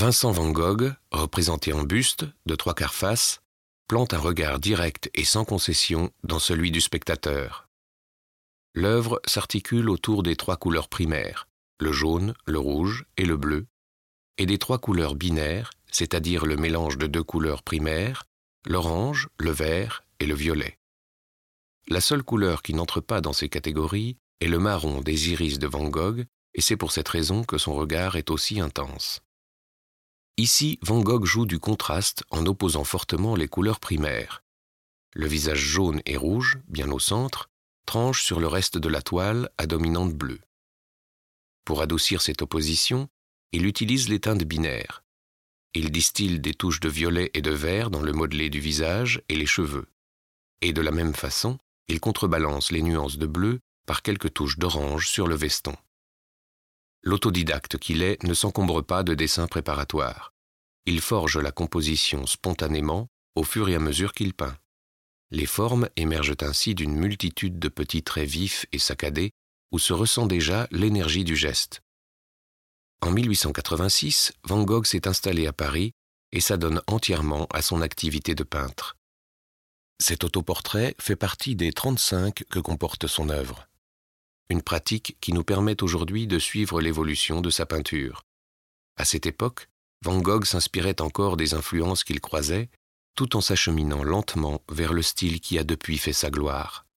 Vincent van Gogh, représenté en buste, de trois quarts face, plante un regard direct et sans concession dans celui du spectateur. L'œuvre s'articule autour des trois couleurs primaires, le jaune, le rouge et le bleu, et des trois couleurs binaires, c'est-à-dire le mélange de deux couleurs primaires, l'orange, le vert et le violet. La seule couleur qui n'entre pas dans ces catégories est le marron des iris de Van Gogh, et c'est pour cette raison que son regard est aussi intense. Ici, Van Gogh joue du contraste en opposant fortement les couleurs primaires. Le visage jaune et rouge, bien au centre, tranche sur le reste de la toile à dominante bleue. Pour adoucir cette opposition, il utilise les teintes binaires. Il distille des touches de violet et de vert dans le modelé du visage et les cheveux. Et de la même façon, il contrebalance les nuances de bleu par quelques touches d'orange sur le veston. L'autodidacte qu'il est ne s'encombre pas de dessins préparatoires. Il forge la composition spontanément au fur et à mesure qu'il peint. Les formes émergent ainsi d'une multitude de petits traits vifs et saccadés où se ressent déjà l'énergie du geste. En 1886, Van Gogh s'est installé à Paris et s'adonne entièrement à son activité de peintre. Cet autoportrait fait partie des 35 que comporte son œuvre une pratique qui nous permet aujourd'hui de suivre l'évolution de sa peinture. À cette époque, Van Gogh s'inspirait encore des influences qu'il croisait, tout en s'acheminant lentement vers le style qui a depuis fait sa gloire.